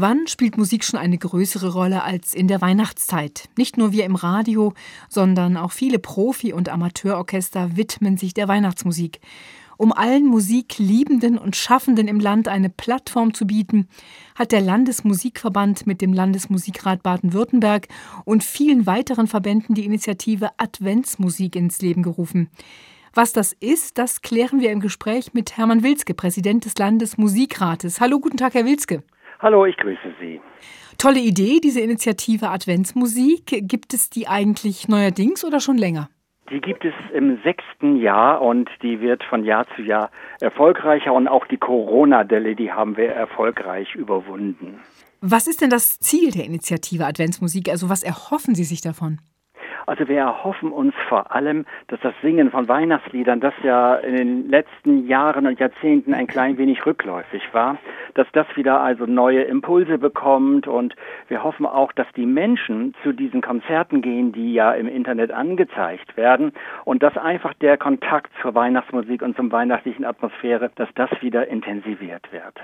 Wann spielt Musik schon eine größere Rolle als in der Weihnachtszeit? Nicht nur wir im Radio, sondern auch viele Profi- und Amateurorchester widmen sich der Weihnachtsmusik. Um allen Musikliebenden und Schaffenden im Land eine Plattform zu bieten, hat der Landesmusikverband mit dem Landesmusikrat Baden-Württemberg und vielen weiteren Verbänden die Initiative Adventsmusik ins Leben gerufen. Was das ist, das klären wir im Gespräch mit Hermann Wilske, Präsident des Landesmusikrates. Hallo, guten Tag, Herr Wilske. Hallo, ich grüße Sie. Tolle Idee, diese Initiative Adventsmusik. Gibt es die eigentlich neuerdings oder schon länger? Die gibt es im sechsten Jahr und die wird von Jahr zu Jahr erfolgreicher und auch die Corona-Delle, die haben wir erfolgreich überwunden. Was ist denn das Ziel der Initiative Adventsmusik? Also was erhoffen Sie sich davon? Also wir erhoffen uns vor allem, dass das Singen von Weihnachtsliedern, das ja in den letzten Jahren und Jahrzehnten ein klein wenig rückläufig war, dass das wieder also neue Impulse bekommt und wir hoffen auch, dass die Menschen zu diesen Konzerten gehen, die ja im Internet angezeigt werden und dass einfach der Kontakt zur Weihnachtsmusik und zum weihnachtlichen Atmosphäre, dass das wieder intensiviert wird.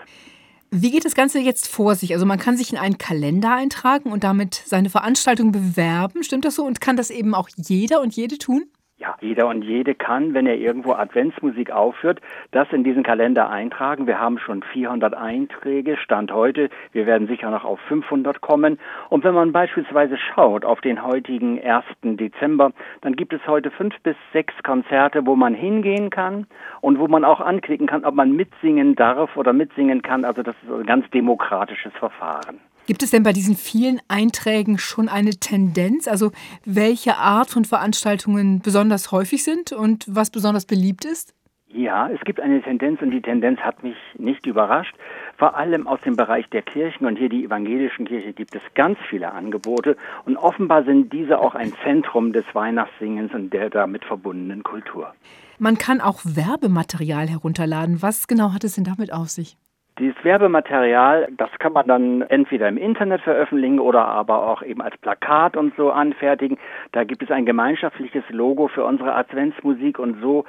Wie geht das Ganze jetzt vor sich? Also man kann sich in einen Kalender eintragen und damit seine Veranstaltung bewerben, stimmt das so? Und kann das eben auch jeder und jede tun? Ja, jeder und jede kann, wenn er irgendwo Adventsmusik aufführt, das in diesen Kalender eintragen. Wir haben schon 400 Einträge, Stand heute. Wir werden sicher noch auf 500 kommen. Und wenn man beispielsweise schaut auf den heutigen 1. Dezember, dann gibt es heute fünf bis sechs Konzerte, wo man hingehen kann und wo man auch anklicken kann, ob man mitsingen darf oder mitsingen kann. Also das ist ein ganz demokratisches Verfahren. Gibt es denn bei diesen vielen Einträgen schon eine Tendenz, also welche Art von Veranstaltungen besonders häufig sind und was besonders beliebt ist? Ja, es gibt eine Tendenz und die Tendenz hat mich nicht überrascht. Vor allem aus dem Bereich der Kirchen und hier die evangelischen Kirche gibt es ganz viele Angebote und offenbar sind diese auch ein Zentrum des Weihnachtssingens und der damit verbundenen Kultur. Man kann auch Werbematerial herunterladen. Was genau hat es denn damit auf sich? Dieses Werbematerial, das kann man dann entweder im Internet veröffentlichen oder aber auch eben als Plakat und so anfertigen. Da gibt es ein gemeinschaftliches Logo für unsere Adventsmusik und so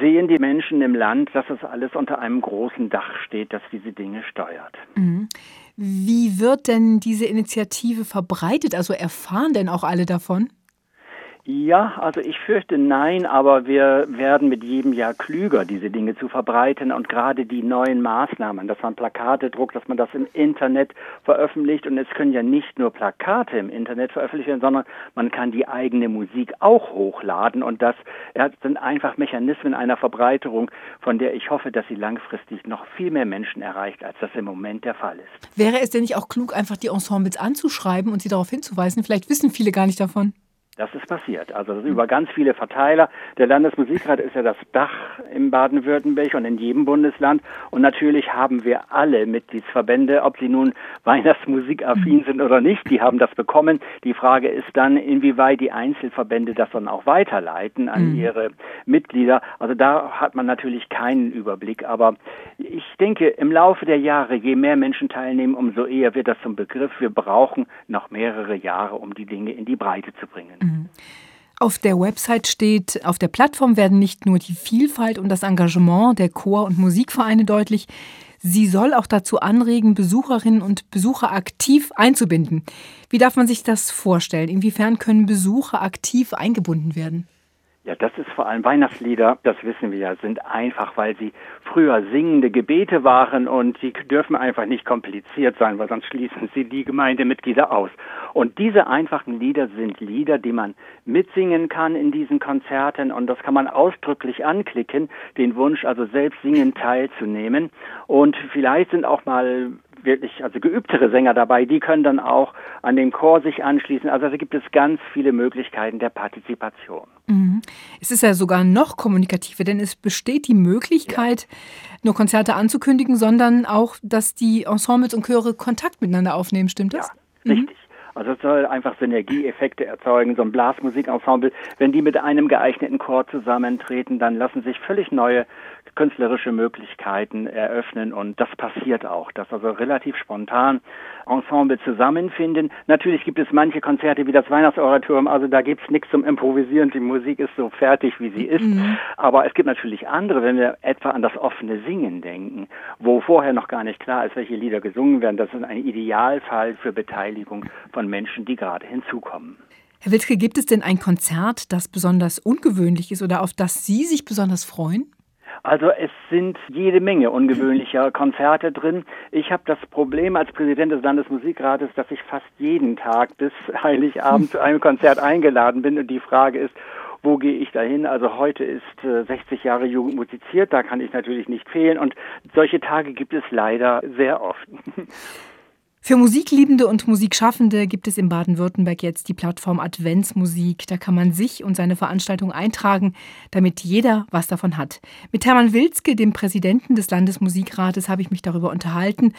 sehen die Menschen im Land, dass es alles unter einem großen Dach steht, das diese Dinge steuert. Mhm. Wie wird denn diese Initiative verbreitet? Also erfahren denn auch alle davon? Ja, also ich fürchte nein, aber wir werden mit jedem Jahr klüger, diese Dinge zu verbreiten und gerade die neuen Maßnahmen, dass man Plakate druckt, dass man das im Internet veröffentlicht und es können ja nicht nur Plakate im Internet veröffentlicht werden, sondern man kann die eigene Musik auch hochladen und das sind einfach Mechanismen einer Verbreiterung, von der ich hoffe, dass sie langfristig noch viel mehr Menschen erreicht, als das im Moment der Fall ist. Wäre es denn nicht auch klug, einfach die Ensembles anzuschreiben und sie darauf hinzuweisen? Vielleicht wissen viele gar nicht davon. Das ist passiert. Also über ganz viele Verteiler. Der Landesmusikrat ist ja das Dach im Baden-Württemberg und in jedem Bundesland. Und natürlich haben wir alle Mitgliedsverbände, ob sie nun Weihnachtsmusikaffin sind oder nicht, die haben das bekommen. Die Frage ist dann, inwieweit die Einzelverbände das dann auch weiterleiten an mhm. ihre Mitglieder. Also da hat man natürlich keinen Überblick. Aber ich denke, im Laufe der Jahre, je mehr Menschen teilnehmen, umso eher wird das zum Begriff. Wir brauchen noch mehrere Jahre, um die Dinge in die Breite zu bringen. Auf der Website steht, auf der Plattform werden nicht nur die Vielfalt und das Engagement der Chor- und Musikvereine deutlich, sie soll auch dazu anregen, Besucherinnen und Besucher aktiv einzubinden. Wie darf man sich das vorstellen? Inwiefern können Besucher aktiv eingebunden werden? Ja, das ist vor allem Weihnachtslieder, das wissen wir ja, sind einfach, weil sie früher singende Gebete waren und sie dürfen einfach nicht kompliziert sein, weil sonst schließen sie die Gemeindemitglieder aus. Und diese einfachen Lieder sind Lieder, die man mitsingen kann in diesen Konzerten und das kann man ausdrücklich anklicken, den Wunsch also selbst singen teilzunehmen. Und vielleicht sind auch mal wirklich also geübtere Sänger dabei, die können dann auch an den Chor sich anschließen. Also da gibt es ganz viele Möglichkeiten der Partizipation. Mhm. Es ist ja sogar noch kommunikativer, denn es besteht die Möglichkeit, ja. nur Konzerte anzukündigen, sondern auch, dass die Ensembles und Chöre Kontakt miteinander aufnehmen, stimmt das? Ja, richtig. Mhm. Also es soll einfach Synergieeffekte erzeugen, so ein Blasmusikensemble. Wenn die mit einem geeigneten Chor zusammentreten, dann lassen sich völlig neue künstlerische Möglichkeiten eröffnen und das passiert auch, dass also relativ spontan Ensemble zusammenfinden. Natürlich gibt es manche Konzerte wie das Weihnachtsoratorium, also da gibt es nichts zum Improvisieren, die Musik ist so fertig, wie sie ist. Mhm. Aber es gibt natürlich andere, wenn wir etwa an das offene Singen denken, wo vorher noch gar nicht klar ist, welche Lieder gesungen werden. Das ist ein Idealfall für Beteiligung von Menschen, die gerade hinzukommen. Herr Wilske, gibt es denn ein Konzert, das besonders ungewöhnlich ist oder auf das Sie sich besonders freuen? Also es sind jede Menge ungewöhnlicher Konzerte drin. Ich habe das Problem als Präsident des Landesmusikrates, dass ich fast jeden Tag bis Heiligabend zu einem Konzert eingeladen bin und die Frage ist, wo gehe ich dahin? Also heute ist äh, 60 Jahre Jugend musiziert, da kann ich natürlich nicht fehlen und solche Tage gibt es leider sehr oft. Für Musikliebende und Musikschaffende gibt es in Baden-Württemberg jetzt die Plattform Adventsmusik. Da kann man sich und seine Veranstaltung eintragen, damit jeder was davon hat. Mit Hermann Wilzke, dem Präsidenten des Landesmusikrates, habe ich mich darüber unterhalten.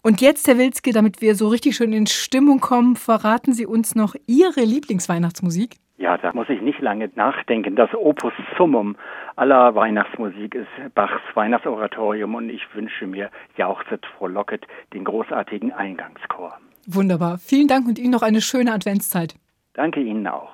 Und jetzt, Herr Wilzke, damit wir so richtig schön in Stimmung kommen, verraten Sie uns noch Ihre Lieblingsweihnachtsmusik? Ja, da muss ich nicht lange nachdenken. Das Opus Summum aller Weihnachtsmusik ist Bachs Weihnachtsoratorium und ich wünsche mir Jauchzet frohlocket den großartigen Eingangschor. Wunderbar. Vielen Dank und Ihnen noch eine schöne Adventszeit. Danke Ihnen auch.